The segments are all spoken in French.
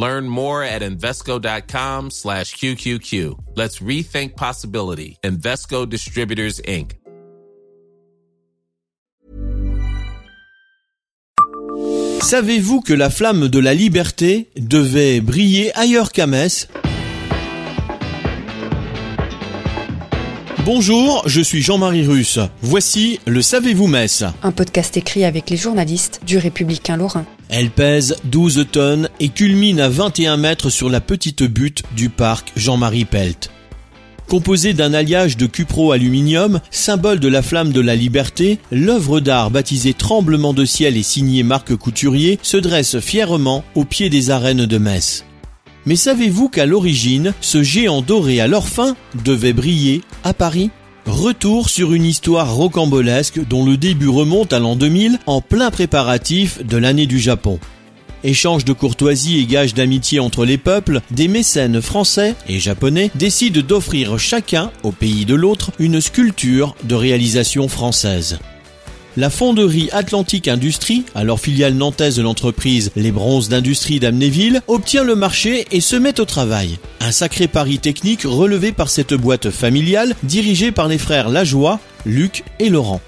Learn more at Invesco.com slash QQQ. Let's rethink possibility. Invesco Distributors, Inc. Savez-vous que la flamme de la liberté devait briller ailleurs qu'à Metz? Bonjour, je suis Jean-Marie Russe. Voici le Savez-vous Metz Un podcast écrit avec les journalistes du Républicain Lorrain. Elle pèse 12 tonnes et culmine à 21 mètres sur la petite butte du parc Jean-Marie Pelt. Composée d'un alliage de cupro-aluminium, symbole de la flamme de la liberté, l'œuvre d'art baptisée Tremblement de ciel et signée Marc Couturier se dresse fièrement au pied des arènes de Metz. Mais savez-vous qu'à l'origine, ce géant doré à leur fin devait briller à Paris? Retour sur une histoire rocambolesque dont le début remonte à l'an 2000 en plein préparatif de l'année du Japon. Échange de courtoisie et gage d'amitié entre les peuples, des mécènes français et japonais décident d'offrir chacun, au pays de l'autre, une sculpture de réalisation française. La fonderie Atlantique Industrie, alors filiale nantaise de l'entreprise Les Bronzes d'Industrie d'Amnéville, obtient le marché et se met au travail. Un sacré pari technique relevé par cette boîte familiale dirigée par les frères Lajoie, Luc et Laurent.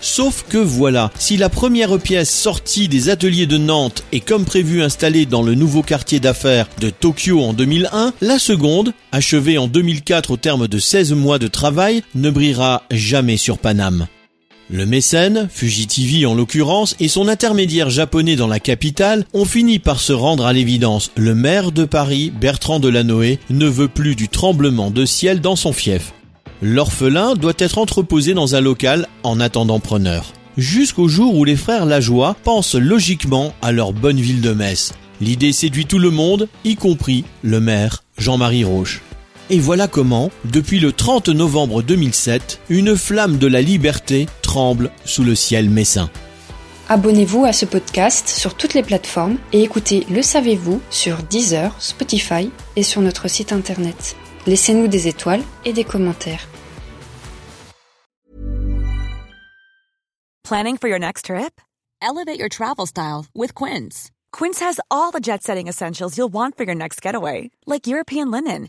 Sauf que voilà, si la première pièce sortie des ateliers de Nantes est comme prévu installée dans le nouveau quartier d'affaires de Tokyo en 2001, la seconde, achevée en 2004 au terme de 16 mois de travail, ne brillera jamais sur Paname. Le mécène, Fujitivi en l'occurrence, et son intermédiaire japonais dans la capitale ont fini par se rendre à l'évidence. Le maire de Paris, Bertrand Delanoë, ne veut plus du tremblement de ciel dans son fief. L'orphelin doit être entreposé dans un local en attendant preneur. Jusqu'au jour où les frères Lajoie pensent logiquement à leur bonne ville de Metz. L'idée séduit tout le monde, y compris le maire Jean-Marie Roche. Et voilà comment, depuis le 30 novembre 2007, une flamme de la liberté tremble sous le ciel messin. Abonnez-vous à ce podcast sur toutes les plateformes et écoutez Le Savez-vous sur Deezer, Spotify et sur notre site internet. Laissez-nous des étoiles et des commentaires. Planning for your next trip? Elevate your travel style with Quince. Quince has all the jet setting essentials you'll want for your next getaway, like European linen,